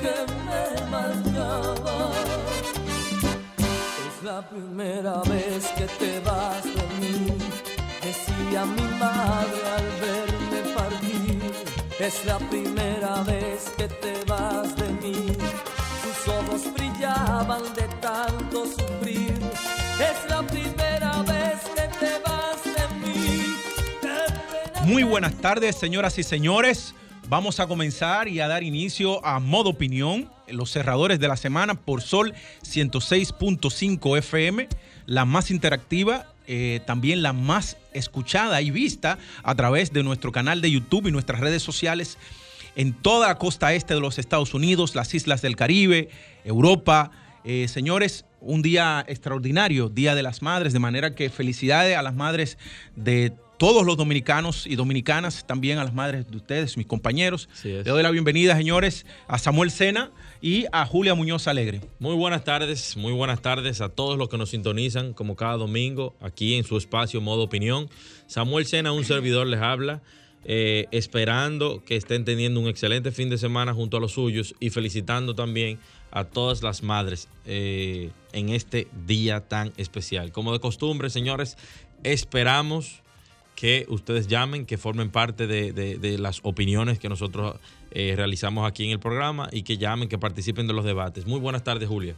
Que me marchaba. Es la primera vez que te vas de mí, decía mi madre al verme partir. Es la primera vez que te vas de mí sus ojos brillaban de tanto sufrir. Es la primera vez que te vas de mí. Muy buenas tardes, señoras y señores. Vamos a comenzar y a dar inicio a Modo Opinión, los cerradores de la semana por Sol 106.5 FM, la más interactiva, eh, también la más escuchada y vista a través de nuestro canal de YouTube y nuestras redes sociales en toda la costa este de los Estados Unidos, las islas del Caribe, Europa. Eh, señores, un día extraordinario, Día de las Madres, de manera que felicidades a las madres de todos los dominicanos y dominicanas, también a las madres de ustedes, mis compañeros. Le doy la bienvenida, señores, a Samuel Sena y a Julia Muñoz Alegre. Muy buenas tardes, muy buenas tardes a todos los que nos sintonizan como cada domingo aquí en su espacio Modo Opinión. Samuel Sena, un servidor, les habla. Eh, esperando que estén teniendo un excelente fin de semana junto a los suyos y felicitando también a todas las madres eh, en este día tan especial. Como de costumbre, señores, esperamos que ustedes llamen, que formen parte de, de, las opiniones que nosotros eh, realizamos aquí en el programa y que llamen, que participen de los debates. Muy buenas tardes, Julia.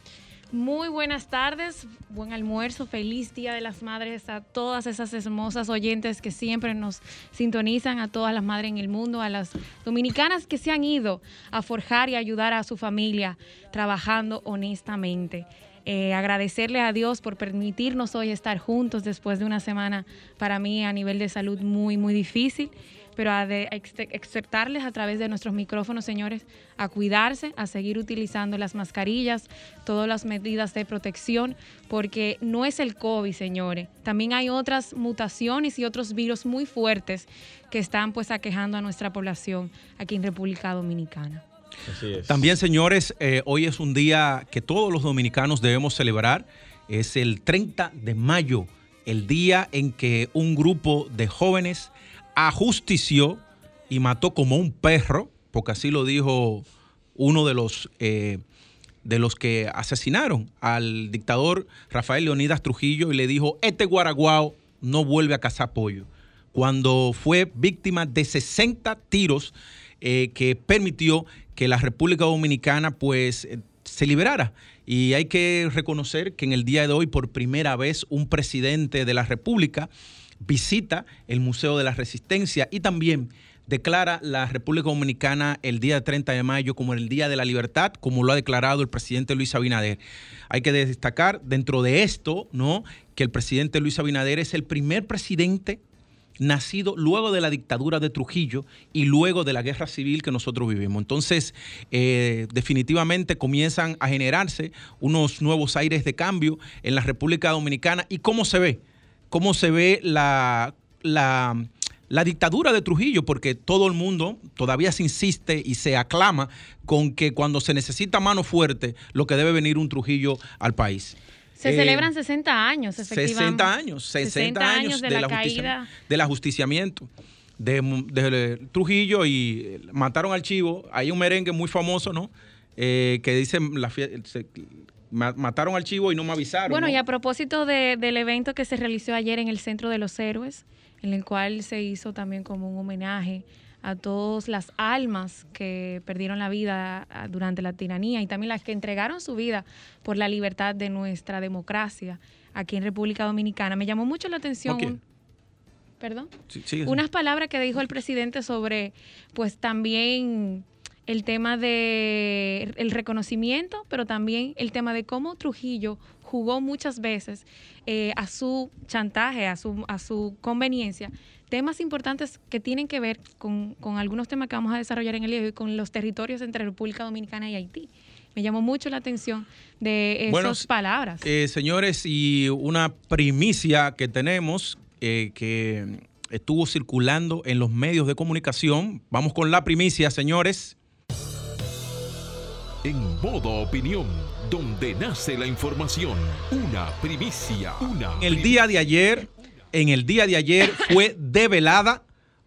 Muy buenas tardes, buen almuerzo, feliz Día de las Madres a todas esas hermosas oyentes que siempre nos sintonizan, a todas las madres en el mundo, a las dominicanas que se han ido a forjar y ayudar a su familia trabajando honestamente. Eh, agradecerle a Dios por permitirnos hoy estar juntos después de una semana para mí a nivel de salud muy, muy difícil pero a de exhortarles a través de nuestros micrófonos, señores, a cuidarse, a seguir utilizando las mascarillas, todas las medidas de protección, porque no es el COVID, señores. También hay otras mutaciones y otros virus muy fuertes que están pues aquejando a nuestra población aquí en República Dominicana. También, señores, eh, hoy es un día que todos los dominicanos debemos celebrar. Es el 30 de mayo, el día en que un grupo de jóvenes ajustició y mató como un perro, porque así lo dijo uno de los, eh, de los que asesinaron al dictador Rafael Leonidas Trujillo y le dijo, este guaraguao no vuelve a cazar pollo. Cuando fue víctima de 60 tiros eh, que permitió que la República Dominicana pues se liberara. Y hay que reconocer que en el día de hoy por primera vez un presidente de la República visita el Museo de la Resistencia y también declara la República Dominicana el día 30 de mayo como el Día de la Libertad, como lo ha declarado el presidente Luis Abinader. Hay que destacar dentro de esto, ¿no? Que el presidente Luis Abinader es el primer presidente nacido luego de la dictadura de Trujillo y luego de la guerra civil que nosotros vivimos. Entonces, eh, definitivamente comienzan a generarse unos nuevos aires de cambio en la República Dominicana. ¿Y cómo se ve? cómo se ve la, la, la, dictadura de Trujillo, porque todo el mundo todavía se insiste y se aclama con que cuando se necesita mano fuerte, lo que debe venir un Trujillo al país. Se eh, celebran 60 años, efectivamente. 60 años, 60, 60 años, de, de, justicia, del ajusticiamiento. De, de, Trujillo y mataron al chivo. Hay un merengue muy famoso, ¿no? Eh, que dice la, mataron al chivo y no me avisaron. Bueno, ¿no? y a propósito de, del evento que se realizó ayer en el Centro de los Héroes, en el cual se hizo también como un homenaje a todas las almas que perdieron la vida ah, durante la tiranía y también las que entregaron su vida por la libertad de nuestra democracia aquí en República Dominicana. Me llamó mucho la atención. Ok. un- Perdón. Sí, sigue, Unas palabras que dijo el presidente sobre, pues también el tema de el reconocimiento, pero también el tema de cómo Trujillo jugó muchas veces eh, a su chantaje, a su, a su conveniencia, temas importantes que tienen que ver con, con algunos temas que vamos a desarrollar en el día de hoy, con los territorios entre República Dominicana y Haití. Me llamó mucho la atención de esas Bueno, palabras. Eh, señores, y una primicia que tenemos eh, que estuvo circulando en los medios de comunicación. Vamos con la primicia, señores. En modo opinión, donde nace la información. Una primicia. Una el día de ayer, en el día de ayer fue develada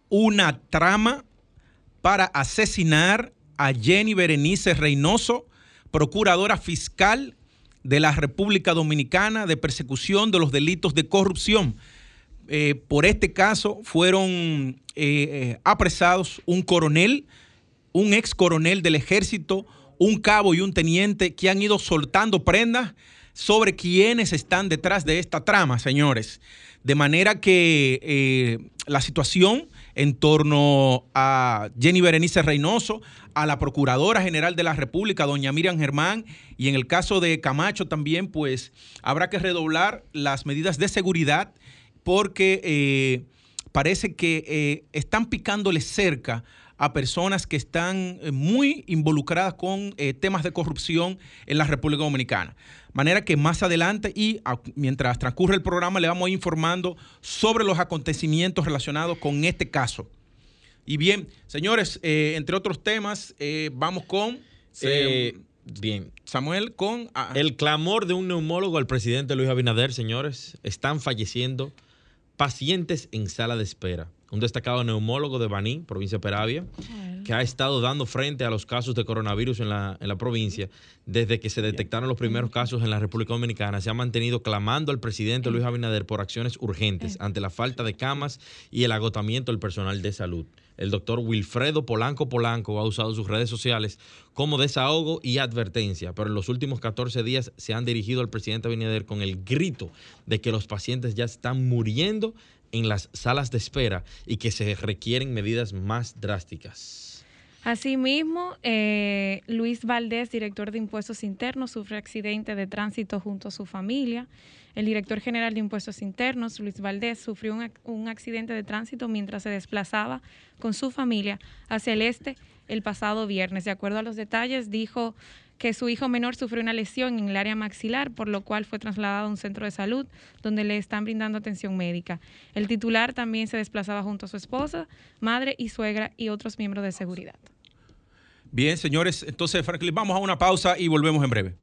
una trama para asesinar a Jenny Berenice Reynoso, procuradora fiscal de la República Dominicana de persecución de los delitos de corrupción. Eh, por este caso fueron eh, eh, apresados un coronel, un ex coronel del ejército, un cabo y un teniente que han ido soltando prendas sobre quienes están detrás de esta trama, señores. De manera que eh, la situación en torno a Jenny Berenice Reynoso, a la Procuradora General de la República, doña Miriam Germán, y en el caso de Camacho también, pues habrá que redoblar las medidas de seguridad porque eh, parece que eh, están picándole cerca a personas que están muy involucradas con temas de corrupción en la República Dominicana. Manera que más adelante y a- mientras transcurre el programa le vamos a ir informando sobre los acontecimientos relacionados con este caso. Y bien, señores, eh, entre otros temas, eh, vamos con Eh, eh, bien. Samuel, con... ah, El clamor de un neumólogo al presidente Luis Abinader, señores, están falleciendo pacientes en sala de espera. Un destacado neumólogo de Baní, provincia de Peravia, que ha estado dando frente a los casos de coronavirus en la, en la provincia desde que se detectaron los primeros casos en la República Dominicana. Se ha mantenido clamando al presidente Luis Abinader por acciones urgentes ante la falta de camas y el agotamiento del personal de salud. El doctor Wilfredo Polanco Polanco ha usado sus redes sociales como desahogo y advertencia, pero en los últimos 14 días se han dirigido al presidente Abinader con el grito de que los pacientes ya están muriendo en las salas de espera y que se requieren medidas más drásticas. Asimismo, eh, Luis Valdés, director de Impuestos Internos, sufre accidente de tránsito junto a su familia. El director general de Impuestos Internos, Luis Valdés, sufrió un, ac- un accidente de tránsito mientras se desplazaba con su familia hacia el este el pasado viernes. De acuerdo a los detalles, dijo que su hijo menor sufrió una lesión en el área maxilar, por lo cual fue trasladado a un centro de salud donde le están brindando atención médica. El titular también se desplazaba junto a su esposa, madre y suegra y otros miembros de seguridad. Bien, señores, entonces, Franklin, vamos a una pausa y volvemos en breve.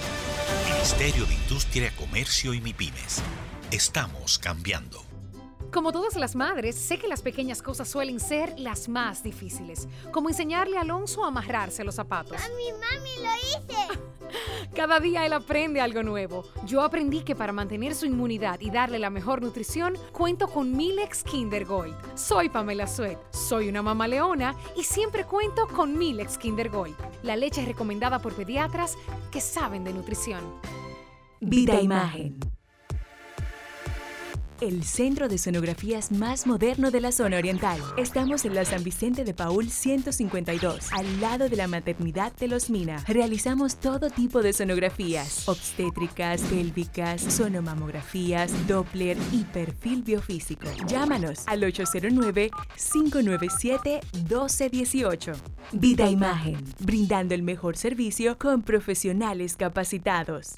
Ministerio de Industria, Comercio y MIPIMES. Estamos cambiando. Como todas las madres, sé que las pequeñas cosas suelen ser las más difíciles, como enseñarle a Alonso a amarrarse los zapatos. Mami, mami, lo hice. Cada día él aprende algo nuevo. Yo aprendí que para mantener su inmunidad y darle la mejor nutrición, cuento con Milex Kinder Gold. Soy Pamela Suet, soy una mamá leona y siempre cuento con Milex Kinder Gold, la leche recomendada por pediatras que saben de nutrición. Vida Imagen. El centro de sonografías más moderno de la zona oriental. Estamos en la San Vicente de Paul 152, al lado de la maternidad de Los Mina. Realizamos todo tipo de sonografías, obstétricas, pélvicas, sonomamografías, Doppler y perfil biofísico. Llámanos al 809-597-1218. Vida Imagen, brindando el mejor servicio con profesionales capacitados.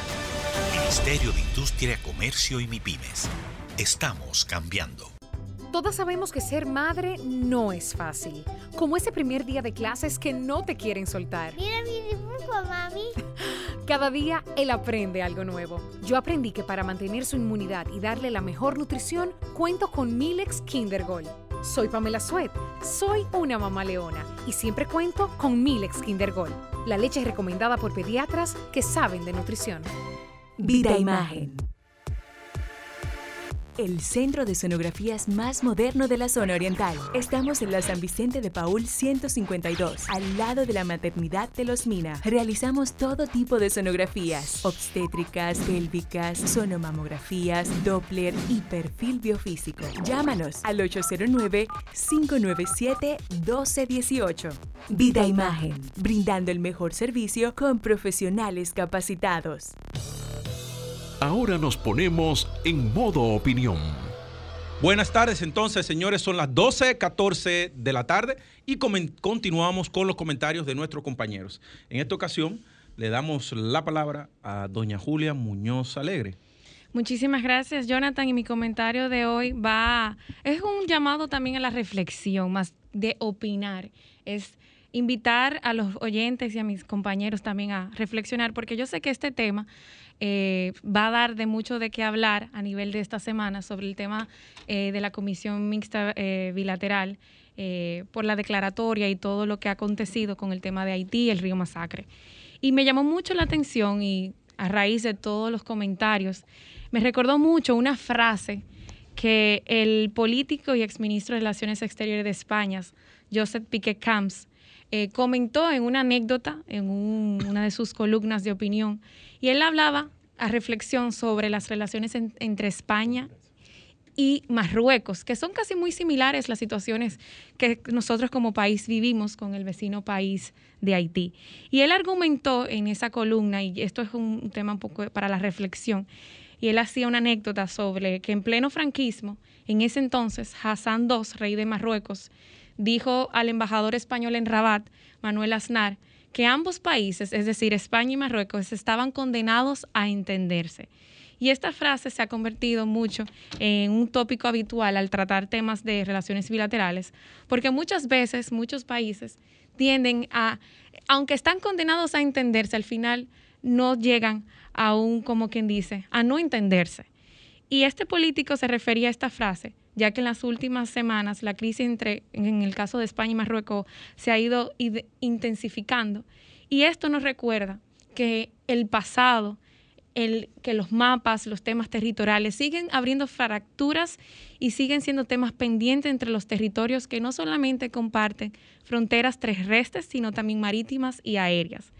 Ministerio de Industria, Comercio y MIPIMES. Estamos cambiando. Todas sabemos que ser madre no es fácil. Como ese primer día de clases que no te quieren soltar. Mira mi dibujo, mami. Cada día él aprende algo nuevo. Yo aprendí que para mantener su inmunidad y darle la mejor nutrición, cuento con Milex Kinder Gold. Soy Pamela Suet, soy una mamá leona y siempre cuento con Milex Kinder Gold, la leche recomendada por pediatras que saben de nutrición. Vida Imagen. El centro de sonografías más moderno de la zona oriental. Estamos en la San Vicente de Paul 152, al lado de la maternidad de Los Mina. Realizamos todo tipo de sonografías, obstétricas, pélvicas, sonomamografías, Doppler y perfil biofísico. Llámanos al 809-597-1218. Vida Imagen, brindando el mejor servicio con profesionales capacitados. Ahora nos ponemos en modo opinión. Buenas tardes, entonces, señores, son las 12.14 de la tarde y continuamos con los comentarios de nuestros compañeros. En esta ocasión le damos la palabra a doña Julia Muñoz Alegre. Muchísimas gracias, Jonathan. Y mi comentario de hoy va, es un llamado también a la reflexión, más de opinar. Es invitar a los oyentes y a mis compañeros también a reflexionar, porque yo sé que este tema eh, va a dar de mucho de qué hablar a nivel de esta semana sobre el tema eh, de la Comisión Mixta eh, Bilateral por la declaratoria y todo lo que ha acontecido con el tema de Haití y el río Masacre. Y me llamó mucho la atención y a raíz de todos los comentarios, me recordó mucho una frase que el político y exministro de Relaciones Exteriores de España, Joseph Piquet Camps, eh, comentó en una anécdota, en un- una de sus columnas de opinión, y él hablaba a reflexión sobre las relaciones en- entre España y Marruecos, que son casi muy similares las situaciones que nosotros como país vivimos con el vecino país de Haití. Y él argumentó en esa columna, y esto es un tema un poco para la reflexión, y él hacía una anécdota sobre que en pleno franquismo, en ese entonces, Hassan II, rey de Marruecos, dijo al embajador español en Rabat, Manuel Aznar, que ambos países, es decir, España y Marruecos, estaban condenados a entenderse. Y esta frase se ha convertido mucho en un tópico habitual al tratar temas de relaciones bilaterales, porque muchas veces muchos países tienden a, aunque están condenados a entenderse, al final no llegan a un, como quien dice, a no entenderse. Y este político se refería a esta frase, ya que en las últimas semanas la crisis entre, en el caso de España y Marruecos, se ha ido intensificando. Y esto nos recuerda que el pasado, el, que los mapas, los temas territoriales siguen abriendo fracturas y siguen siendo temas pendientes entre los territorios que no solamente comparten fronteras terrestres, sino también marítimas y aéreas.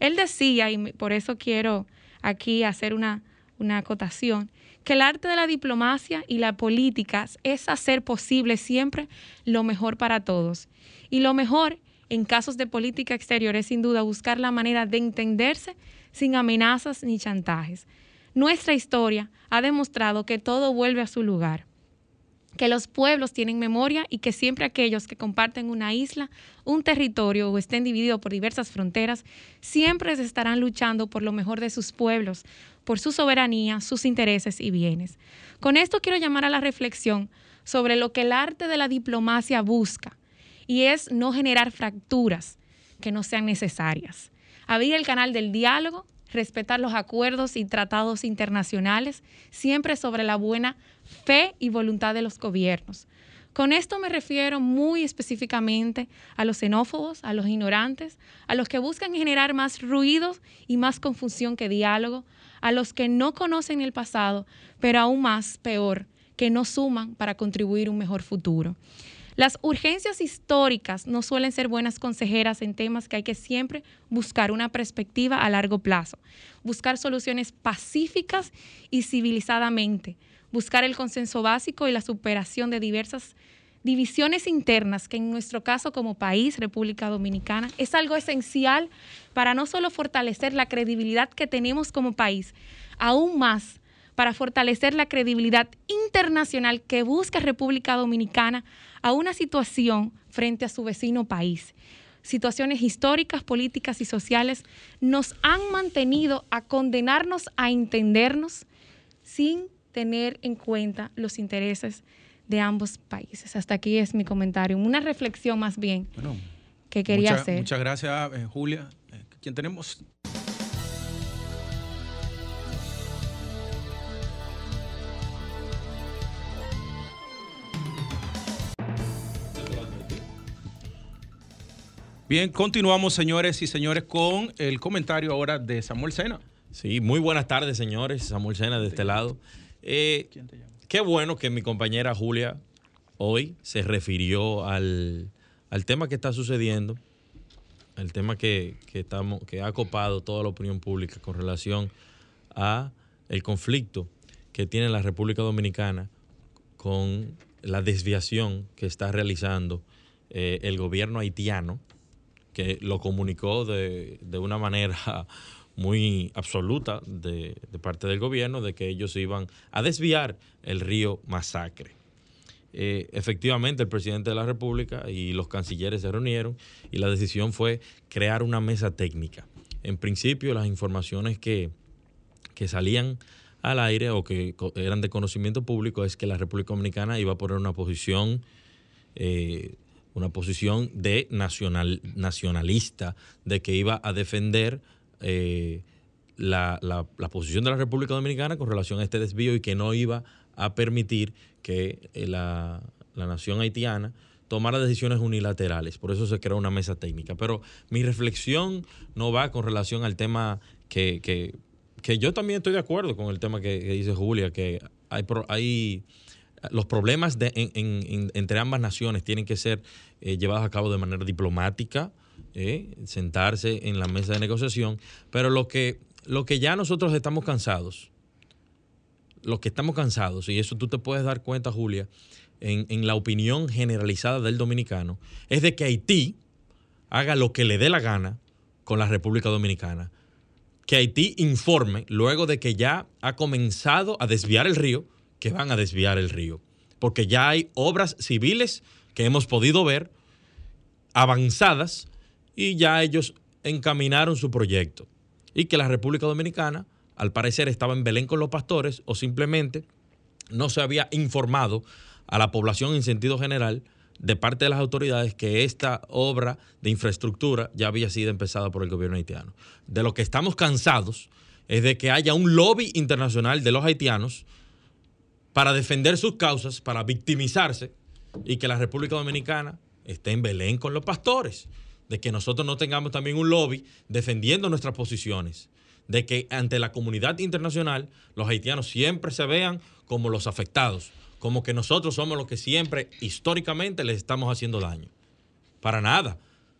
Él decía, y por eso quiero aquí hacer una, una acotación, que el arte de la diplomacia y la política es hacer posible siempre lo mejor para todos. Y lo mejor en casos de política exterior es sin duda buscar la manera de entenderse sin amenazas ni chantajes. Nuestra historia ha demostrado que todo vuelve a su lugar que los pueblos tienen memoria y que siempre aquellos que comparten una isla, un territorio o estén divididos por diversas fronteras, siempre se estarán luchando por lo mejor de sus pueblos, por su soberanía, sus intereses y bienes. Con esto quiero llamar a la reflexión sobre lo que el arte de la diplomacia busca, y es no generar fracturas que no sean necesarias. Abrir el canal del diálogo, respetar los acuerdos y tratados internacionales, siempre sobre la buena fe y voluntad de los gobiernos. Con esto me refiero muy específicamente a los xenófobos, a los ignorantes, a los que buscan generar más ruido y más confusión que diálogo, a los que no conocen el pasado, pero aún más peor, que no suman para contribuir a un mejor futuro. Las urgencias históricas no suelen ser buenas consejeras en temas que hay que siempre buscar una perspectiva a largo plazo, buscar soluciones pacíficas y civilizadamente, buscar el consenso básico y la superación de diversas divisiones internas, que en nuestro caso como país, República Dominicana, es algo esencial para no solo fortalecer la credibilidad que tenemos como país, aún más para fortalecer la credibilidad internacional que busca República Dominicana a una situación frente a su vecino país. Situaciones históricas, políticas y sociales nos han mantenido a condenarnos a entendernos sin tener en cuenta los intereses de ambos países. Hasta aquí es mi comentario, una reflexión más bien que quería hacer. Muchas gracias, eh, Julia. Eh, ¿Quién tenemos? Bien, continuamos, señores y señores, con el comentario ahora de Samuel Sena. Sí, muy buenas tardes, señores. Samuel Sena de este lado. Eh, qué bueno que mi compañera Julia hoy se refirió al, tema que está sucediendo, el tema que, estamos, que ha copado toda la opinión pública con relación a el conflicto que tiene la República Dominicana con la desviación que está realizando eh, el gobierno haitiano que lo comunicó de, una manera muy absoluta de, parte del gobierno de que ellos iban a desviar el río Masacre. Eh, efectivamente, el presidente de la República y los cancilleres se reunieron y la decisión fue crear una mesa técnica. En principio, las informaciones que, salían al aire o que eran de conocimiento público es que la República Dominicana iba a poner una posición eh, una posición de nacional, nacionalista, de que iba a defender eh, la, posición de la República Dominicana con relación a este desvío y que no iba a permitir que eh, la, nación haitiana tomara decisiones unilaterales. Por eso se creó una mesa técnica. Pero mi reflexión no va con relación al tema que, que, yo también estoy de acuerdo con el tema que, dice Julia, que hay, hay los problemas de, entre ambas naciones tienen que ser eh, llevados a cabo de manera diplomática, eh, sentarse en la mesa de negociación, pero lo que, lo que ya nosotros estamos cansados, lo que estamos cansados, y eso tú te puedes dar cuenta, Julia, en, en la opinión generalizada del dominicano, es de que Haití haga lo que le dé la gana con la República Dominicana. Que Haití informe, luego de que ya ha comenzado a desviar el río, que van a desviar el río. Porque ya hay obras civiles que hemos podido ver avanzadas y ya ellos encaminaron su proyecto. Y que la República Dominicana, al parecer, estaba en Belén con los pastores o simplemente no se había informado a la población en sentido general de parte de las autoridades que esta obra de infraestructura ya había sido empezada por el gobierno haitiano. De lo que estamos cansados es de que haya un lobby internacional de los haitianos para defender sus causas, para victimizarse y que la República Dominicana esté en Belén con los pastores, de que nosotros no tengamos también un lobby defendiendo nuestras posiciones, de que ante la comunidad internacional los haitianos siempre se vean como los afectados, como que nosotros somos los que siempre históricamente les estamos haciendo daño. Para nada.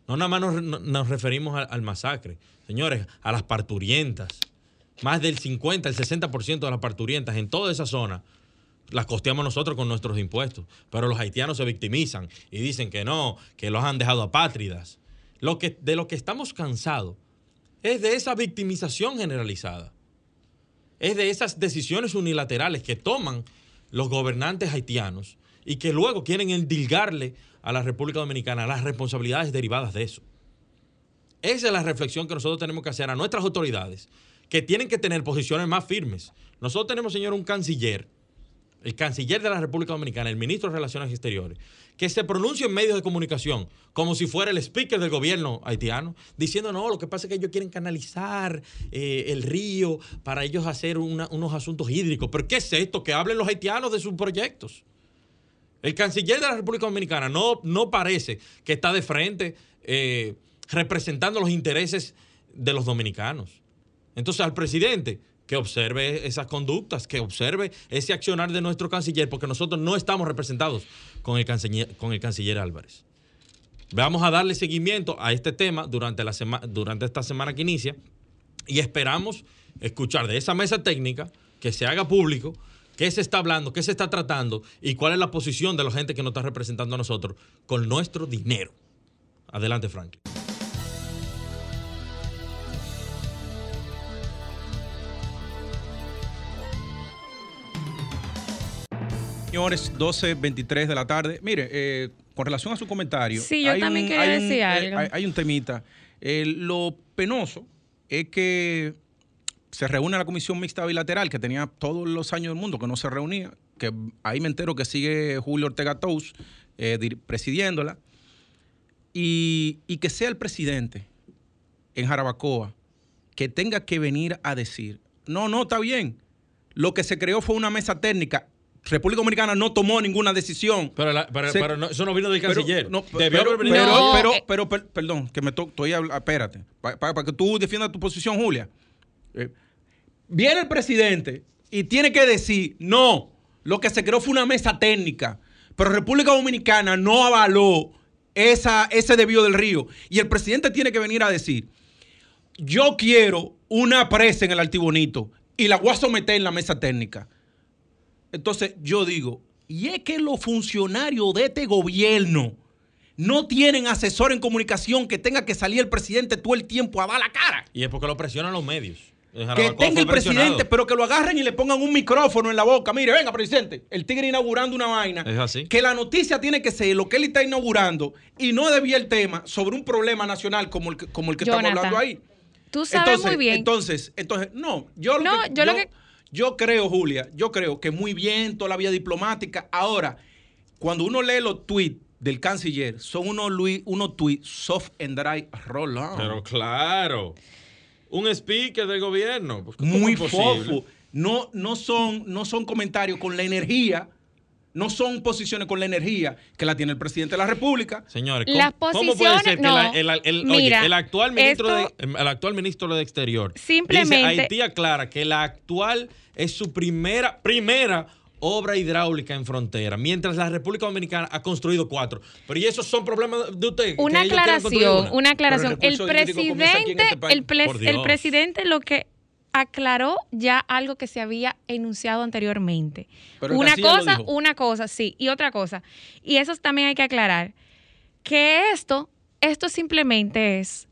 No nada más nos, referimos al, al masacre. Señores, a las parturientas. Más del 50, el 60% de las parturientas en toda esa zona las costeamos nosotros con nuestros impuestos. Pero los haitianos se victimizan y dicen que no, que los han dejado apátridas. Lo que, de lo que estamos cansados es de esa victimización generalizada. Es de esas decisiones unilaterales que toman los gobernantes haitianos y que luego quieren endilgarle a la República Dominicana las responsabilidades derivadas de eso. Esa es la reflexión que nosotros tenemos que hacer a nuestras autoridades, que tienen que tener posiciones más firmes. Nosotros tenemos, señor, un canciller el canciller de la República Dominicana, el ministro de Relaciones Exteriores, que se pronuncie en medios de comunicación como si fuera el speaker del gobierno haitiano, diciendo, no, lo que pasa es que ellos quieren canalizar eh, el río para ellos hacer unos asuntos hídricos. ¿Pero qué es esto? Que hablen los haitianos de sus proyectos. El canciller de la República Dominicana no, no parece que está de frente eh, representando los intereses de los dominicanos. Entonces al presidente que observe esas conductas, que observe ese accionar de nuestro canciller, porque nosotros no estamos representados con el canciller, con el canciller Álvarez. Vamos a darle seguimiento a este tema durante, la durante esta semana que inicia y esperamos escuchar de esa mesa técnica que se haga público qué se está hablando, qué se está tratando y cuál es la posición de la gente que nos está representando a nosotros con nuestro dinero. Adelante, Franklin. Señores, 12.23 de la tarde. Mire, eh, con relación a su comentario. Sí, yo también quería hay decir eh, algo. hay, hay un temita. Eh, lo penoso es que se reúne la comisión mixta bilateral, que tenía todos los años del mundo que no se reunía, que ahí me entero que sigue Julio Ortega Tous eh, presidiéndola, y, y que sea el presidente en Jarabacoa que tenga que venir a decir, no, no, está bien, lo que se creó fue una mesa técnica. República Dominicana no tomó ninguna decisión. Pero, la- pero- Se- pero no- eso no vino del pero- canciller. no, Debió pero, pero, No, pero, eh. pero, per- perdón, que me to- estoy hablando, espérate, para que tú defiendas tu posición, Julia. Eh, viene el presidente y tiene que decir, no, lo que se creó fue una mesa técnica, pero República Dominicana no avaló esa, ese desvío del río. Y el presidente tiene que venir a decir, yo quiero una presa en el Altibonito y la voy a someter en la mesa técnica. Entonces yo digo, y es que los funcionarios de este gobierno no tienen asesor en comunicación que tenga que salir el presidente todo el tiempo a dar la cara. Y es porque lo presionan los medios. Que tenga el presidente, pero que lo agarren y le pongan un micrófono en la boca. Mire, venga, presidente, el tigre inaugurando una vaina. Es así. Que la noticia tiene que ser lo que él está inaugurando y no debía el tema sobre un problema nacional como el que, como el que estamos hablando ahí. Tú sabes entonces, muy bien. Entonces, entonces, no, yo lo No, que, yo lo que- yo creo, Julia, yo creo que muy bien toda la vía diplomática. Ahora, cuando uno lee los tweets del canciller, son unos, unos tweets soft and dry roll on. Pero claro. Un speaker del gobierno. pues, ¿cómo muy fofo. No, no, son, no son comentarios con la energía, no son posiciones con la energía que la tiene el presidente de la República. Señores, Las ¿cómo, cómo puede ser que no. la- el, el- oye, Mira, el actual ministro esto- de, el actual ministro de Exterior Simplemente- dice, Haití aclara que la actual es su primera primera obra hidráulica en frontera, mientras la República Dominicana ha construido cuatro. Pero y esos son problemas de usted. Una aclaración, una. una aclaración. El presidente, este país. el, el presidente lo que aclaró ya algo que se había enunciado anteriormente. Pero una cosa, una cosa, sí, y otra cosa. Y eso también hay que aclarar que esto, esto simplemente es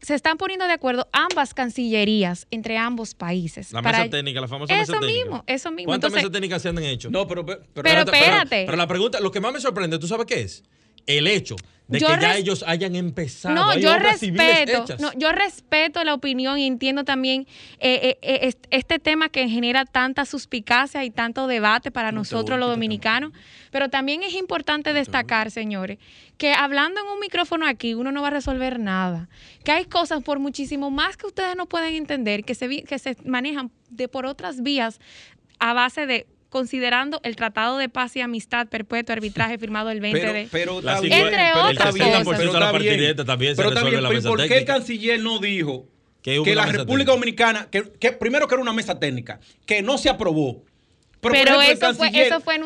se están poniendo de acuerdo ambas cancillerías entre ambos países. La para- mesa técnica, la famosa Eso mesa técnica. mismo, eso mismo. ¿Cuántas Entonces- mesas técnicas se han hecho? No, pero, pero, Pero espérate. Pero, la pregunta, lo que más me sorprende, ¿tú sabes qué es? El hecho de Yo que ya ellos hayan empezado. No, Hay yo respeto, no, yo respeto la opinión y entiendo también eh, eh, eh, est- este tema que genera tanta suspicacia y tanto debate para nosotros los dominicanos, pero también es importante destacar, señores, que hablando en un micrófono aquí uno no va a resolver nada, que hay cosas por muchísimo más que ustedes no pueden entender, que se, que se manejan de por otras vías a base de considerando el Tratado de Paz y Amistad Perpetuo arbitraje firmado el 20 pero, de... pero. Entre pero otras cosas. pero de está la bien. partideta también se Pero resuelve la pero mesa ¿por qué el canciller no dijo Que la República técnica. Dominicana, que, que primero que era una mesa técnica, que no se aprobó? por Pero ejemplo, el eso fue- canciller- eso fue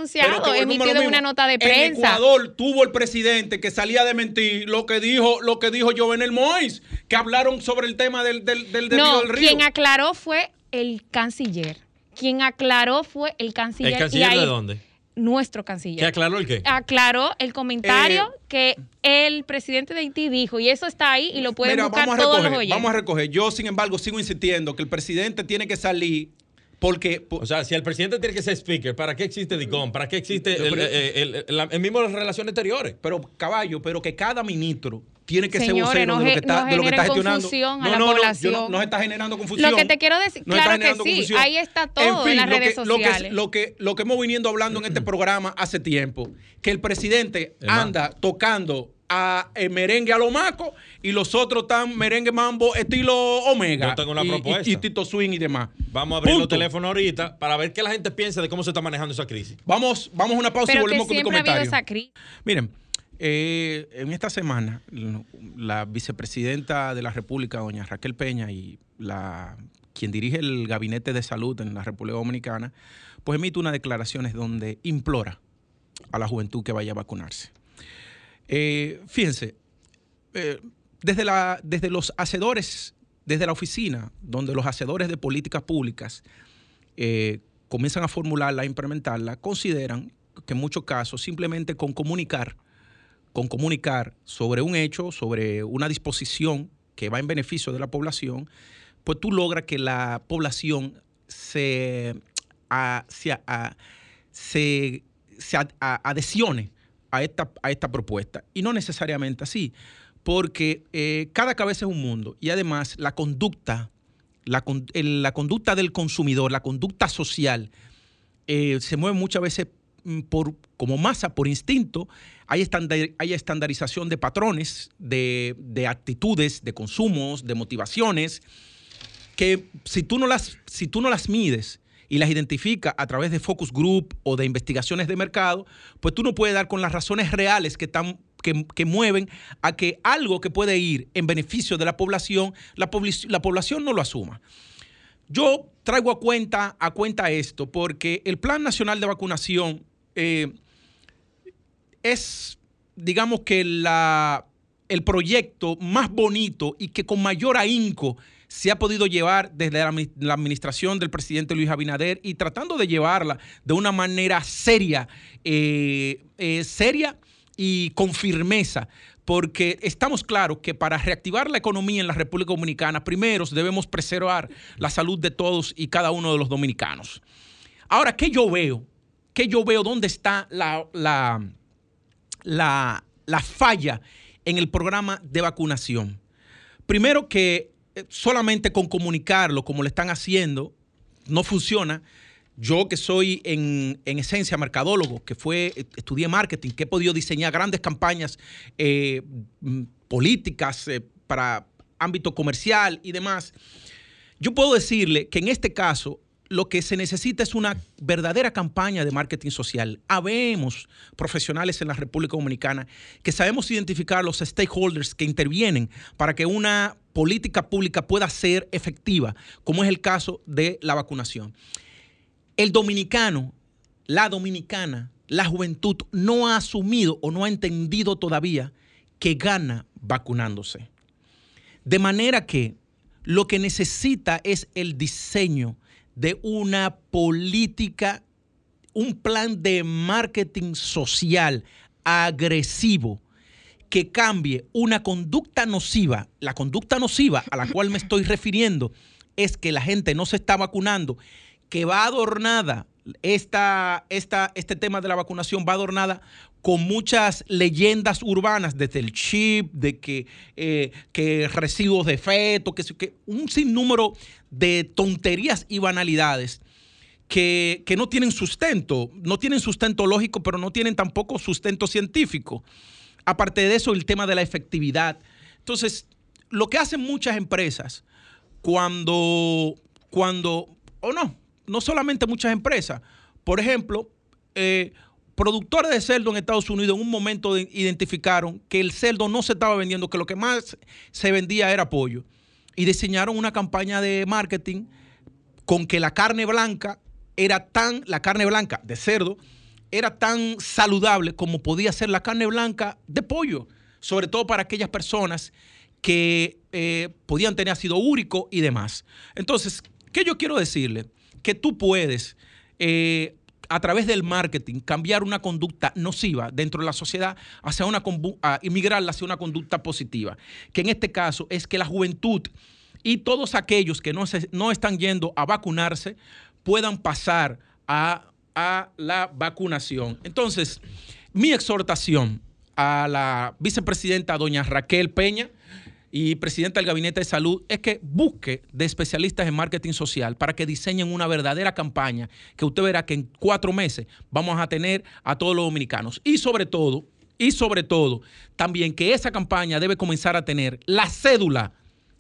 pero emitido en una nota de En prensa. Ecuador tuvo el presidente que salía de mentir lo que dijo, lo que dijo Jovenel Mois, que hablaron sobre el tema del, del, del No, del río. quien aclaró fue el canciller. Quien aclaró fue el canciller. ¿El y canciller ahí- de dónde? Nuestro canciller. ¿Que aclaró el qué? Aclaró el comentario Eh, que el presidente de Haití dijo, y eso está ahí y lo pueden Mira, buscar vamos a todos los recoger, oyentes. vamos a recoger. Yo, sin embargo, sigo insistiendo que el presidente tiene que salir porque... po- O sea, si el presidente tiene que ser speaker, ¿para qué existe DICOM? ¿Para qué existe el, Pero- el- el- el- el mismo las relaciones exteriores? pero caballo, pero que cada ministro tiene que Señores, ser vocero no de lo que está, no de lo que está gestionando. confusión a no, la no, no, yo población. no, no se está generando confusión. Lo que te quiero decir, claro que sí, confusión. ahí está todo en las lo redes que- lo que- sociales. Lo que, lo que hemos venido hablando en este programa hace tiempo, que el presidente anda tocando a eh, merengue a lo maco y los otros están merengue mambo estilo Omega. Yo tengo una y- propuesta. Y, Tito Swing y demás. Vamos a abrir los teléfonos ahorita para ver qué la gente piensa de cómo se está manejando esa crisis. Vamos, vamos a una pausa y que volvemos con mi siempre ha comentario. esa crisis. Miren, eh, en esta semana, la vicepresidenta de la República, doña Raquel Peña, y la, quien dirige el gabinete de salud en la República Dominicana, pues emite unas declaraciones donde implora a la juventud que vaya a vacunarse. Eh, fíjense, eh, desde, la, desde los hacedores, desde la oficina, donde los hacedores de políticas públicas comienzan a formularla, a implementarla, consideran que en muchos casos simplemente con comunicar, con comunicar sobre un hecho, sobre una disposición que va en beneficio de la población, pues tú logras que la población se, se, se, adhesione a esta, a esta propuesta. Y no necesariamente así, porque eh, cada cabeza es un mundo y además la conducta, la, la conducta del consumidor, la conducta social, eh, se mueve muchas veces mm, por, como masa, por instinto, hay, hay estandarización de patrones, de, de, actitudes, de consumos, de motivaciones, que si tú no las, si tú no las mides y las identifica a través de focus group o de investigaciones de mercado, pues tú no puedes dar con las razones reales que, están, que, mueven a que algo que puede ir en beneficio de la población, la, la población no lo asuma. Yo traigo a cuenta, a cuenta esto porque el Plan Nacional de Vacunación eh, es, digamos que la, el proyecto más bonito y que con mayor ahínco se ha podido llevar desde la, administración del presidente Luis Abinader y tratando de llevarla de una manera seria, eh, eh, seria y con firmeza, porque estamos claros que para reactivar la economía en la República Dominicana, primero debemos preservar la salud de todos y cada uno de los dominicanos. Ahora, ¿qué yo veo? ¿Qué yo veo? ¿Dónde está la, la, la, la falla en el programa de vacunación? Primero que eh, solamente con comunicarlo como lo están haciendo, no funciona. Yo que soy en, esencia mercadólogo, que fue, estudié marketing, que he podido diseñar grandes campañas eh, políticas eh, para ámbito comercial y demás, yo puedo decirle que en este caso lo que se necesita es una verdadera campaña de marketing social. Habemos profesionales en la República Dominicana que sabemos identificar los stakeholders que intervienen para que una política pública pueda ser efectiva, como es el caso de la vacunación. El dominicano, la dominicana, la juventud no ha asumido o no ha entendido todavía que gana vacunándose. De manera que lo que necesita es el diseño de una política, un plan de marketing social agresivo que cambie una conducta nociva. La conducta nociva a la cual me estoy refiriendo es que la gente no se está vacunando, que va adornada, esta, esta, este tema de la vacunación va adornada con muchas leyendas urbanas, desde el chip, de que, eh, que residuos de feto, que, que un sinnúmero de tonterías y banalidades que, no tienen sustento, no tienen sustento lógico, pero no tienen tampoco sustento científico. Aparte de eso, el tema de la efectividad. Entonces, lo que hacen muchas empresas cuando, cuando, o no, no solamente muchas empresas, por ejemplo, eh, productores de cerdo en Estados Unidos en un momento identificaron que el cerdo no se estaba vendiendo, que lo que más se vendía era pollo y diseñaron una campaña de marketing con que la carne blanca era tan, la carne blanca de cerdo, era tan saludable como podía ser la carne blanca de pollo, sobre todo para aquellas personas que eh, podían tener ácido úrico y demás. Entonces, ¿qué yo quiero decirle? Que tú puedes, eh, a través del marketing, cambiar una conducta nociva dentro de la sociedad hacia una, a inmigrarla hacia una conducta positiva, que en este caso es que la juventud y todos aquellos que no, no están yendo a vacunarse puedan pasar a, a la vacunación. Entonces, mi exhortación a la vicepresidenta doña Raquel Peña, y presidenta del Gabinete de Salud es que busque de especialistas en marketing social para que diseñen una verdadera campaña que usted verá que en cuatro meses vamos a tener a todos los dominicanos. Y sobre todo, y sobre todo, también que esa campaña debe comenzar a tener la cédula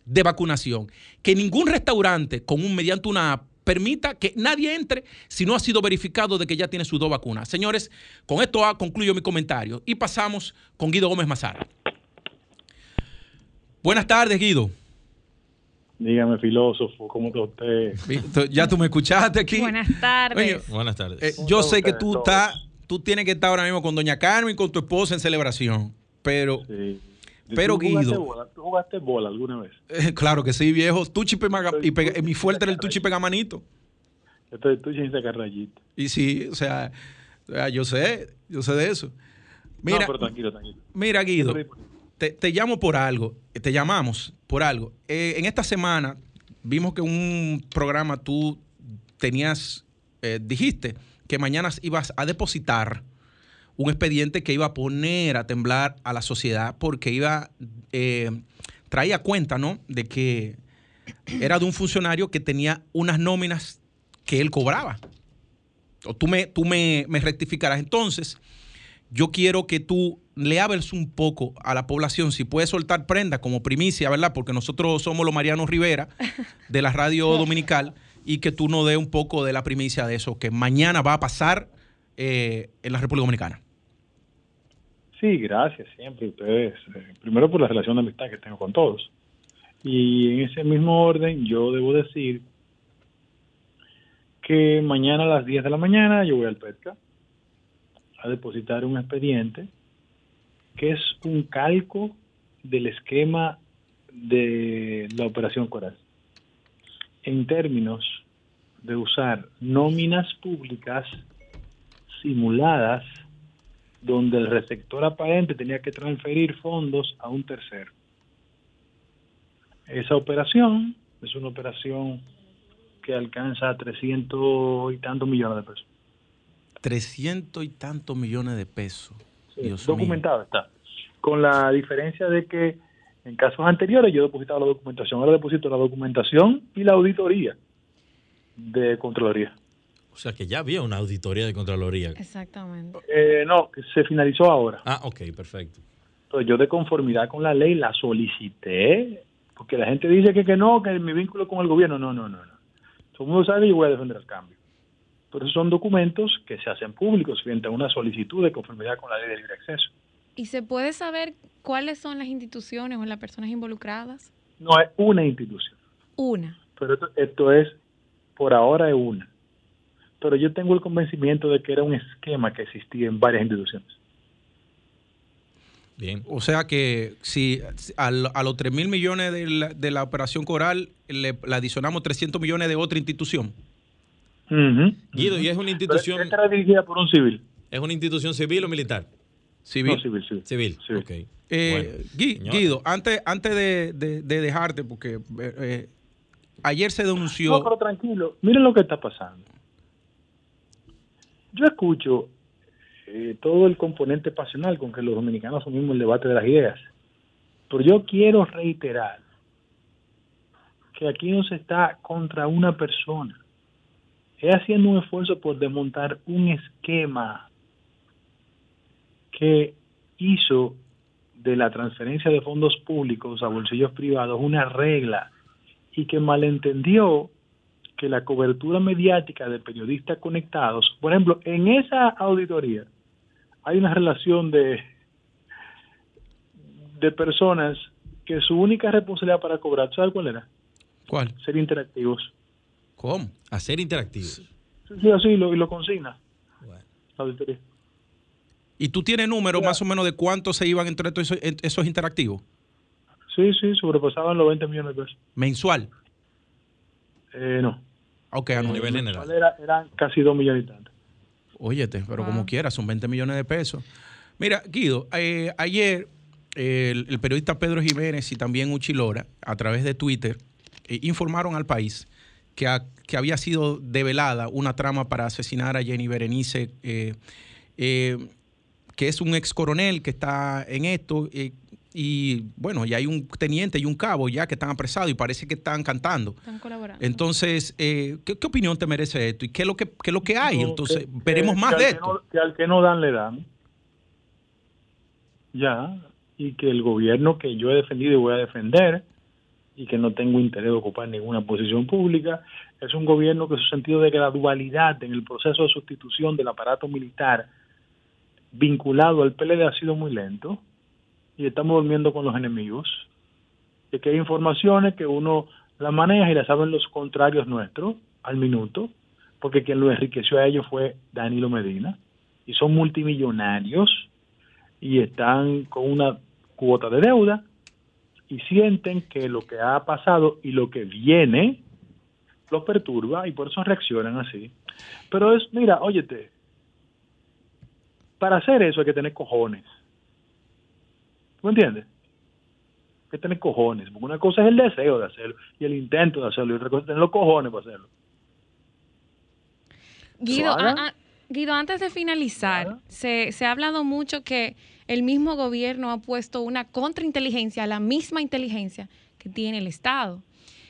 de vacunación. Que ningún restaurante con un mediante una app permita que nadie entre si no ha sido verificado de que ya tiene sus dos vacunas. Señores, con esto concluyo mi comentario y pasamos con Guido Gómez Mazara. Buenas tardes, Guido. Dígame, filósofo, ¿cómo está usted? Ya tú me escuchaste aquí. Buenas tardes. Oye, Buenas tardes. eh, ¿Cómo yo sé que tú estás, tú tienes que estar ahora mismo con Doña Carmen y con tu esposa en celebración. Pero, Sí. Pero, ¿Tú jugaste Guido- bola? ¿Tú jugaste bola alguna vez? eh, claro que sí, viejo. Tuchi pega, y pega- mi fuerte era el tuchi pegamanito. Entonces tú ya sacar rayita. Y sí, o sea, o sea, yo sé, yo sé de eso. Mira, no, pero tranquilo, tranquilo. mira Guido. Te, te llamo por algo, te llamamos por algo. Eh, en esta semana vimos que un programa tú tenías, eh, dijiste que mañana ibas a depositar un expediente que iba a poner a temblar a la sociedad porque iba, eh, traía cuenta, ¿no? De que era de un funcionario que tenía unas nóminas que él cobraba. O tú me, tú me, me rectificarás. Entonces, yo quiero que tú le un poco a la población, si puedes soltar prenda como primicia, ¿verdad? Porque nosotros somos los Mariano Rivera de la radio dominical y que tú nos dé un poco de la primicia de eso que mañana va a pasar eh, en la República Dominicana. Sí, gracias siempre ustedes. eh, primero por la relación de amistad que tengo con todos. Y en ese mismo orden, yo debo decir que mañana a las 10 de la mañana yo voy al PETCA a depositar un expediente que es un calco del esquema de la operación Coral. En términos de usar nóminas públicas simuladas donde el receptor aparente tenía que transferir fondos a un tercero. Esa operación es una operación que alcanza 300 y tantos millones de pesos. 300 y tantos millones de pesos. Dios documentado está. Con la diferencia de que en casos anteriores yo depositaba la documentación, ahora deposito la documentación y la auditoría de Contraloría. O sea que ya había una auditoría de Contraloría. Exactamente. Eh, no, que se finalizó ahora. Ah, ok, perfecto. Entonces, yo de conformidad con la ley la solicité, porque la gente dice que, que no, que mi vínculo con el gobierno, no, no, no, no. Todo el mundo sabe que yo voy a defender el cambio. Pero esos son documentos que se hacen públicos frente a una solicitud de conformidad con la ley de libre acceso. ¿Y se puede saber cuáles son las instituciones o las personas involucradas? No es una institución, Una. pero esto, esto es, por ahora es una. Pero yo tengo el convencimiento de que era un esquema que existía en varias instituciones. Bien. O sea que si a los 3 mil millones de la, de la operación Coral le, le adicionamos 300 millones de otra institución. Guido, ¿y es una institución, Esta era dirigida por un civil. es una institución civil o militar? Civil. No, civil, civil. Eh, Bueno, Gui- señor. Guido, antes, antes de, de- de dejarte, porque eh, eh, ayer se denunció. No, pero tranquilo. Miren lo que está pasando. Yo escucho eh, todo el componente pasional con que los dominicanos asumimos el debate de las ideas. Pero yo quiero reiterar que aquí no se está contra una persona. Es haciendo un esfuerzo por desmontar un esquema que hizo de la transferencia de fondos públicos a bolsillos privados una regla y que malentendió que la cobertura mediática de periodistas conectados, por ejemplo, en esa auditoría hay una relación de de personas que su única responsabilidad para cobrar, ¿sabes cuál era? ¿Cuál? Ser interactivos. ¿Cómo? Hacer interactivos. Sí, sí, así lo, y lo consigna Bueno. la auditoría. ¿Y tú tienes números más o menos de cuánto se iban entre todos esos, interactivos? Sí, sí, sobrepasaban los 20 millones de pesos. ¿Mensual? Eh, no. Ok, A nivel general. Era, eran casi 2 millones y tanto. Óyete, pero como quiera, son 20 millones de pesos. Mira, Guido, eh, ayer eh, el, el periodista Pedro Jiménez y también Uchilora, a través de Twitter, eh, informaron al país que, ha- que había sido develada una trama para asesinar a Jenny Berenice, eh, eh, que es un ex coronel que está en esto. eh, y bueno, ya hay un teniente y un cabo ya que están apresados y parece que están cantando. Están colaborando. Entonces, eh, ¿qué, qué opinión te merece esto? ¿Y qué es lo que, qué es lo que hay? No, Entonces, que- veremos que- más que de esto. no- que al que no dan, le dan. Ya. Y que el gobierno que yo he defendido y voy a defender, y que no tengo interés de ocupar ninguna posición pública, es un gobierno que su sentido de gradualidad en el proceso de sustitución del aparato militar vinculado al PLD ha sido muy lento y estamos durmiendo con los enemigos. Y que hay informaciones que uno la maneja y la saben los contrarios nuestros al minuto, porque quien lo enriqueció a ellos fue Danilo Medina, y son multimillonarios y están con una cuota de deuda y sienten que lo que ha pasado y lo que viene los perturba y por eso reaccionan así. Pero es, mira, óyete, para hacer eso hay que tener cojones. ¿Tú me entiendes? Hay que tener cojones, porque una cosa es el deseo de hacerlo y el intento de hacerlo y otra cosa es tener los cojones para hacerlo. Guido, Guido, antes de finalizar, se, se ha hablado mucho que el mismo gobierno ha puesto una contrainteligencia, la misma inteligencia que tiene el Estado.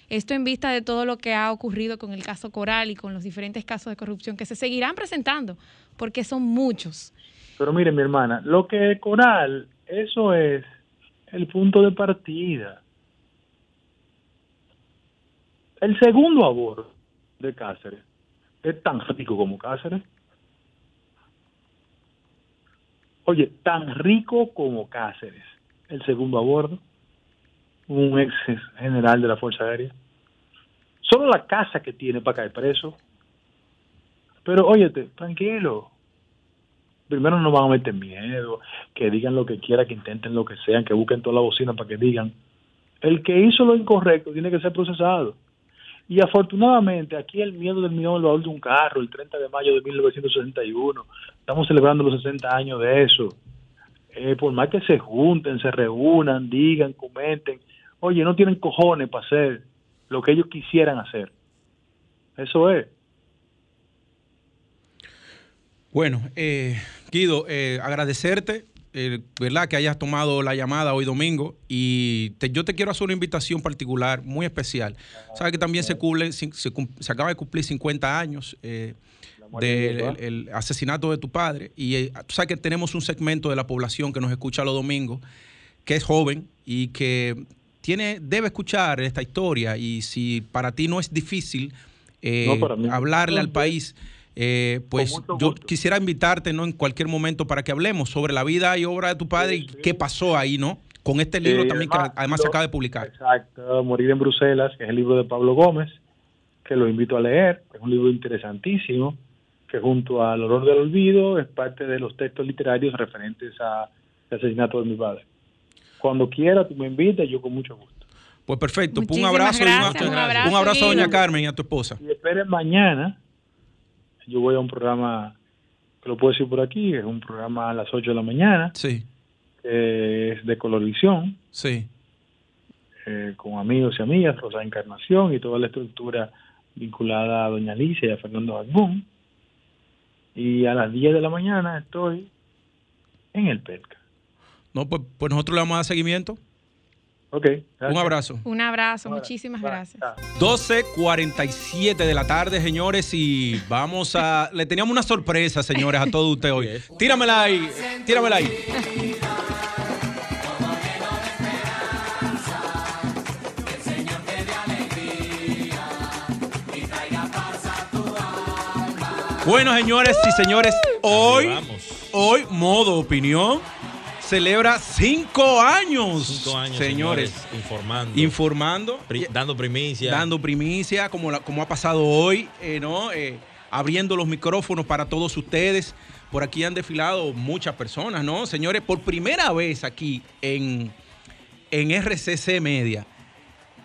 Esto en vista de todo lo que ha ocurrido con el caso Coral y con los diferentes casos de corrupción que se seguirán presentando, porque son muchos. Pero mire, mi hermana, lo que Coral, eso es el punto de partida. El segundo aborto de Cáceres es tan rico como Cáceres. Oye, tan rico como Cáceres, el segundo aborto, un ex general de la Fuerza Aérea. Solo la casa que tiene para caer preso. Pero óyete, tranquilo, primero no van a meter miedo, que digan lo que quieran, que intenten lo que sean, que busquen toda la bocina para que digan. El que hizo lo incorrecto tiene que ser procesado. Y afortunadamente aquí el miedo del millón lo de un carro, el 30 de mayo de 1961. Estamos celebrando los 60 años de eso. Eh, por más que se junten, se reúnan, digan, comenten, oye, no tienen cojones para hacer lo que ellos quisieran hacer. Eso es. Bueno, eh, Guido, eh, agradecerte, eh, ¿verdad? Que hayas tomado la llamada hoy domingo. Y te- yo te quiero hacer una invitación particular, muy especial. Sabes que también se, cumple- se, se cum- se acaba de cumplir 50 años eh, del el- el asesinato de tu padre. Y eh, tú sabes que tenemos un segmento de la población que nos escucha los domingos que es joven y que tiene debe escuchar esta historia. Y si para ti no es difícil No, hablarle al país, eh, pues yo quisiera invitarte ¿no? en cualquier momento para que hablemos sobre la vida y obra de tu padre y qué pasó ahí, ¿no? Con este libro Sí, también que además, además se acaba de publicar. Exacto, Morir en Bruselas, que es el libro de Pablo Gómez, que lo invito a leer, es un libro interesantísimo, que junto al Olor del Olvido es parte de los textos literarios referentes al asesinato de mi padre. Cuando quiera, tú me invitas, yo con mucho gusto. Pues perfecto, pues un abrazo, y una- gracias, un un abrazo, abrazo, a doña. Carmen y a tu esposa. Y esperen mañana, yo voy a un programa, que lo puedo decir por aquí, es un programa a las 8 de la mañana, Sí, que es de Colorvisión, sí. eh, con amigos y amigas, Rosa Encarnación y toda la estructura vinculada a Doña Alicia y a Fernando Agbón. Y a las 10 de la mañana estoy en el PETCA. No, pues, pues nosotros le vamos a dar seguimiento. Ok. Un abrazo. Un abrazo, muchísimas gracias. 12.47 de la tarde, señores, y vamos a... Le teníamos una sorpresa, señores, a todos ustedes hoy. Tíramela ahí, tíramela ahí. Bueno, señores y señores, hoy, hoy, modo opinión, celebra cinco años. Cinco años, señores. señores, informando. Informando. Pri- dando primicia. Dando primicia, como, la- como ha pasado hoy, eh, ¿no? Eh, abriendo los micrófonos para todos ustedes. Por aquí han desfilado muchas personas, ¿no? Señores, por primera vez aquí en, en RCC Media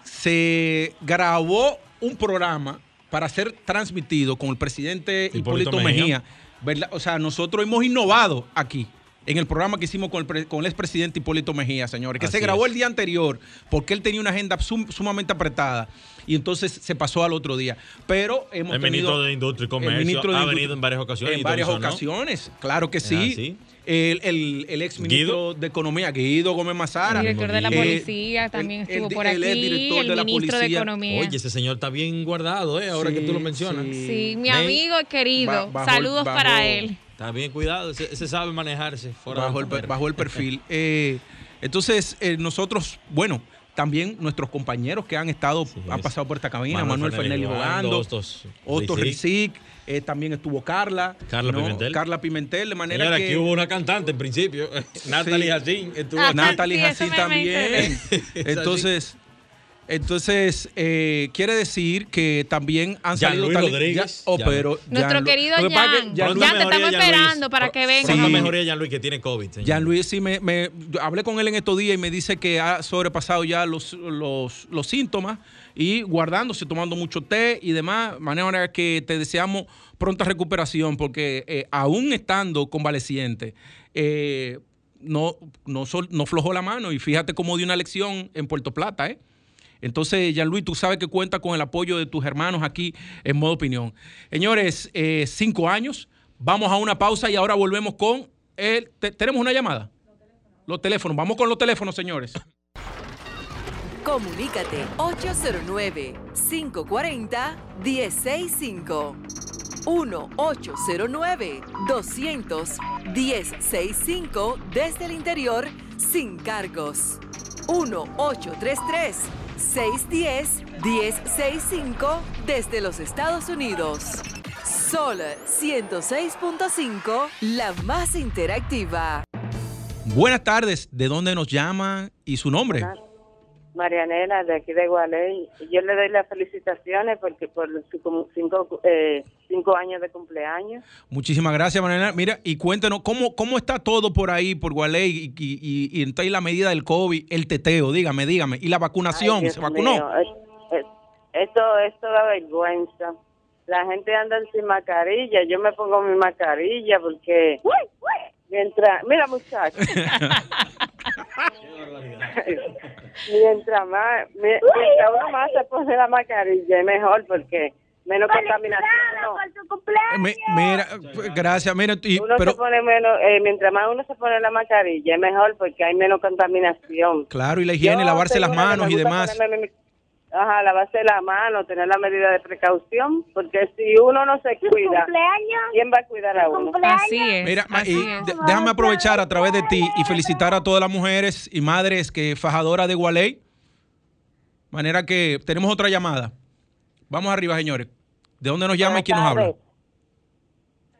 se grabó un programa para ser transmitido con el presidente Hipólito, Hipólito Mejía. Mejía. ¿verdad? O sea, nosotros hemos innovado aquí. En el programa que hicimos con el, pre- con el expresidente Hipólito Mejía, señores, que se grabó es. el día anterior porque él tenía una agenda sum- sumamente apretada y entonces se pasó al otro día. Pero hemos El tenido... ministro de Industria y Comercio el ministro de ha venido en varias ocasiones. En varias ocasiones, claro que sí. El, el, el ex ministro de Economía, Guido Gómez Mazara. El director de la Eh, policía también el- estuvo el- por aquí, director el de la ministro de policía. Economía. Oye, ese señor está bien guardado, ¿eh? Ahora que tú lo mencionas. Sí, mi amigo querido. ba- bajo- Saludos bajo- para él. Está bien cuidado, ese, ese sabe manejarse. Fuera bajo, el, comer. bajo el perfil. Eh, entonces, eh, nosotros, bueno, también nuestros compañeros que han estado, han pasado por esta cabina, Manuel, Manuel Fernández Hostos Otto Rizic. Rizic, eh, también estuvo Carla. Carla ¿no? Pimentel. Carla Pimentel, de manera Señora, que... aquí hubo una cantante en principio. Natalie Jacín estuvo Ah. Natalie Jacín también. Entonces, Entonces, eh, quiere decir que también han Jean salido Luis Rodríguez. Ya- oh, Jean- pero Nuestro Jean Lu- querido que Jan. Jean Jan, te estamos esperando para que venga. Pronto Sí. mejoría Jean Luis que tiene COVID, señor. Jean Luis sí me, me- hablé con él en estos días y me dice que ha sobrepasado ya los, los, los síntomas y guardándose, tomando mucho té y demás. De manera que te deseamos pronta recuperación porque eh, aún estando convaleciente, eh, no, no, sol- no flojó la mano y fíjate cómo dio una lección en Puerto Plata, ¿eh? Entonces, Jean Luis, tú sabes que cuenta con el apoyo de tus hermanos aquí en modo opinión. Señores, eh, cinco años, vamos a una pausa y ahora volvemos con el. te- ¿Tenemos una llamada? Los teléfonos, vamos con los teléfonos, señores. Comunícate 809-540-1065. 1-809-200-1065 desde el interior sin cargos. 1-833-610-1065 desde los Estados Unidos. Sol 106.5, la más interactiva. Buenas tardes, ¿de dónde nos llama y su nombre? Marianela, de aquí de Gualey. Yo le doy las felicitaciones porque por cinco, eh, cinco años de cumpleaños. Muchísimas gracias, Mariana. Mira, y cuéntenos, ¿cómo, cómo está todo por ahí, por Gualey, y, y, y- y entonces la medida del COVID, el teteo, dígame, dígame, y la vacunación, Ay, ¿se vacunó? mío, esto, esto da vergüenza. La gente anda sin mascarilla. Yo me pongo mi mascarilla porque mientras, mira muchachos, mientras más, mi- mientras uno más se pone la mascarilla es mejor porque menos contaminación. no. Me- mira, pues, gracias, mira, y- Uno pero se pone menos, eh, mientras más uno se pone la mascarilla es mejor porque hay menos contaminación. claro, y la higiene, Yo lavarse las manos me y demás. ponerme Ajá, lavarse la mano, tener la medida de precaución, porque si uno no se cuida, ¿quién va a cuidar a uno? Así es. Mira, así y es. déjame aprovechar a través de ti y felicitar a todas las mujeres y madres que fajadoras de Gualey. Manera que tenemos otra llamada. Vamos arriba, señores. ¿De dónde nos llama y quién nos habla?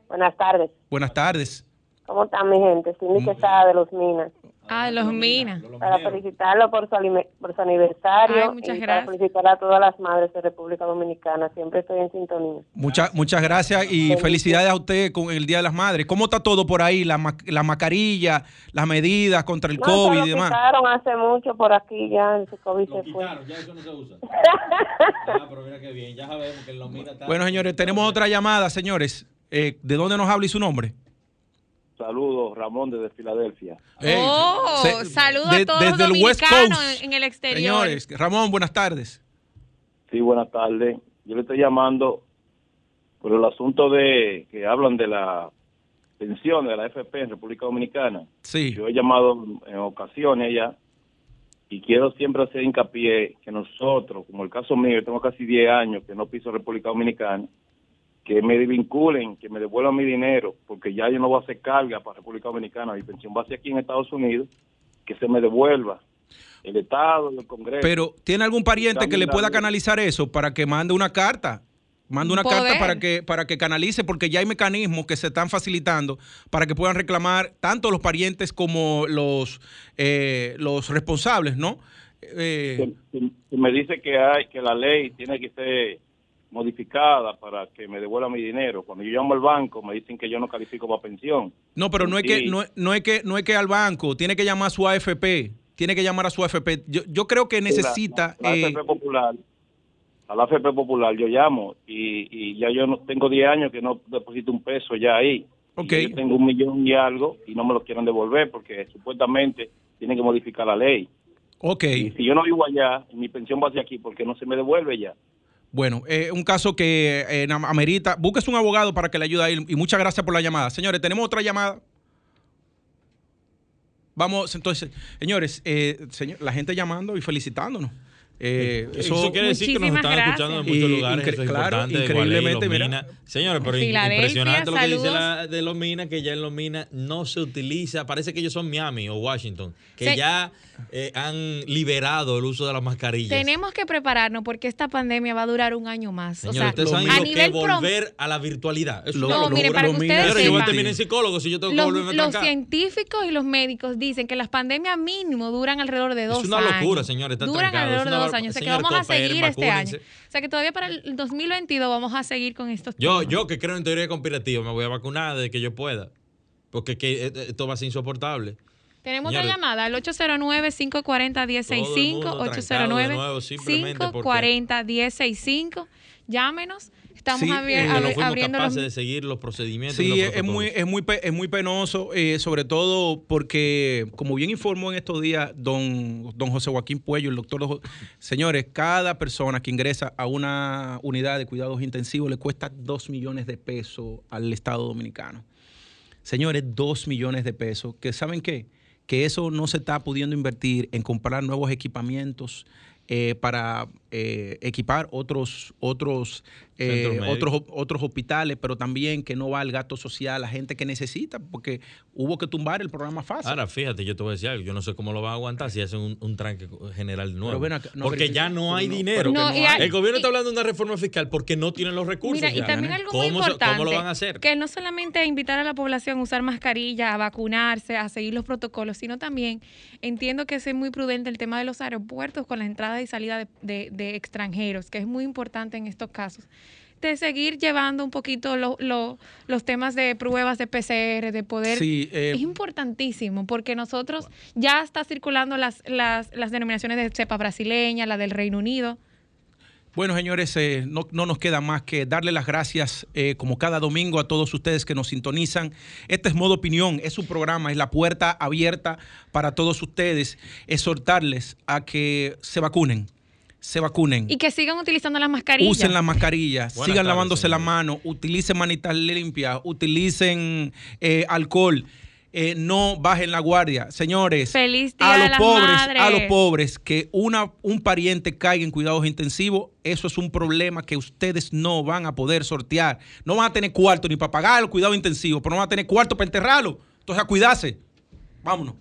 Buenas tardes. Buenas tardes. ¿Cómo están mi gente? Cindy Quesada de Los Minas. Ah, los minas. Para felicitarlo por su, por su aniversario Ay, muchas y gracias. para felicitar a todas las madres de República Dominicana. Siempre estoy en sintonía. Muchas, muchas gracias y felicidades a usted con el Día de las Madres. ¿Cómo está todo por ahí? La, ma- la mascarilla, las medidas contra el No, COVID lo y demás. quitaron hace mucho por aquí ya, el COVID se fue. ya eso no se usa. Ah, pero mira qué bien, ya sabemos que en los minas está. Bueno, señores, tenemos otra llamada, señores. Eh, ¿De dónde nos habla y su nombre? Saludos, Ramón desde Filadelfia. Ey, Oh, se- saludos de- a todos los el West dominicanos Coast. en, en el exterior. Señores, Ramón, buenas tardes. Sí, buenas tardes. Yo le estoy llamando por el asunto de que hablan de la pensión de la FP en República Dominicana. Sí. Yo he llamado en ocasiones ya y quiero siempre hacer hincapié que nosotros, como el caso mío, yo tengo casi 10 años que no piso República Dominicana, que me vinculen, que me devuelvan mi dinero, porque ya yo no voy a hacer carga para República Dominicana, mi pensión va a ser aquí en Estados Unidos, que se me devuelva el Estado, el Congreso. Pero, ¿tiene algún pariente que le pueda canalizar eso para que mande una carta? Mande una Poder. carta para que, para que canalice, porque ya hay mecanismos que se están facilitando para que puedan reclamar tanto los parientes como los, eh, los responsables, ¿no? Eh, que me dice que hay que la ley tiene que ser modificada para que me devuelva mi dinero. Cuando yo llamo al banco me dicen que yo no califico para pensión. no, pero no es, que, no, no es que no es que al banco, tiene que llamar a su AFP, tiene que llamar a su AFP. Yo, yo creo que necesita... La, la eh, AFP Popular, a la AFP Popular yo llamo y, y ya yo no tengo 10 años que no deposito un peso ya ahí. Y Ok. Yo tengo un millón y algo y no me lo quieren devolver porque supuestamente tienen que modificar la ley. ok. Y si yo no vivo allá, mi pensión va hacia aquí porque no se me devuelve ya. Bueno, eh, un caso que eh, amerita. Búsquese un abogado para que le ayude a. Y muchas gracias por la llamada. Señores, tenemos otra llamada. Vamos, entonces, señores, eh, la gente llamando y felicitándonos. Eh, Eso, quiere decir que nos están escuchando en muchos Y lugares. incre- eso es claro, importante. increíblemente, Gualey, mira. Señores, pero impresionante lo que dice la, de los minas, que ya en los minas no se utiliza. Parece que ellos son Miami o Washington, que Se- ya eh, han liberado el uso de las mascarillas. Tenemos que prepararnos porque esta pandemia va a durar un año más. Señores, o sea, ustedes a saben lo que prom- volver a la virtualidad. Eso Lo- es No, mire, para que ustedes yo voy a terminar en psicólogo si yo tengo que los, volverme a los científicos y los médicos dicen que las pandemias mínimo duran alrededor de dos Es años. una locura, señores. Está Duran alrededor es de una dos dos años. O sea que vamos a seguir este año. O sea que todavía para el 2022 vamos a seguir con estos Yo, temas. yo que creo en teoría conspirativa, me voy a vacunar desde que yo pueda. Porque que, eh, esto va a ser insoportable. Tenemos otra Señores, llamada al 809-540-1065, Todo el mundo trancado de nuevo, simplemente porque- 809-540-1065. Llámenos. Estamos Sí, abri- eh, no abriendo capaces los... de seguir los procedimientos. y Sí, los es muy, es muy, es muy penoso, eh, sobre todo porque, como bien informó en estos días don, don José Joaquín Puello, el doctor, señores, cada persona que ingresa a una unidad de cuidados intensivos le cuesta dos millones de pesos al Estado Dominicano. Señores, dos millones de pesos, que ¿saben qué? Que eso no se está pudiendo invertir en comprar nuevos equipamientos eh, para eh, equipar otros, otros, eh, otros, otros hospitales, pero también que no va al gasto social, la gente que necesita, porque hubo que tumbar el programa fácil. Ahora, fíjate, yo te voy a decir algo. Yo no sé cómo lo van a aguantar si hacen un, un tranque general nuevo. ven acá, no porque ya no hay no, dinero. pero que No, no y hay. hay- el gobierno está hablando de una reforma fiscal porque no tienen los recursos. Mira, y también algo muy ¿Cómo, se- importante. ¿Cómo lo van a hacer? Que no solamente invitar a la población a usar mascarilla, a vacunarse, a seguir los protocolos, sino también entiendo que es muy prudente el tema de los aeropuertos con la entrada y salida de, de- de extranjeros, que es muy importante en estos casos. De seguir llevando un poquito lo- lo- los temas de pruebas de PCR, de poder. Sí, eh, es importantísimo porque nosotros ya está circulando las, las, las denominaciones de cepa brasileña, la del Reino Unido. Bueno, señores, eh, no, no nos queda más que darle las gracias, eh, como cada domingo, a todos ustedes que nos sintonizan. Este es Modo Opinión, es su programa, es la puerta abierta para todos ustedes. Exhortarles a que se vacunen, se vacunen. Y que sigan utilizando las mascarillas. Usen las mascarillas, Buenas sigan tardes, lavándose la señores. mano, utilicen manitas limpias, utilicen eh, alcohol. eh, no bajen la guardia, señores. Feliz Día a los las pobres, Madres. a los pobres, que una, un pariente caiga en cuidados intensivos, eso es un problema que ustedes no van a poder sortear. No van a tener cuarto ni para pagar el cuidado intensivo, pero no van a tener cuarto para enterrarlo. Entonces, a cuidarse. Vámonos.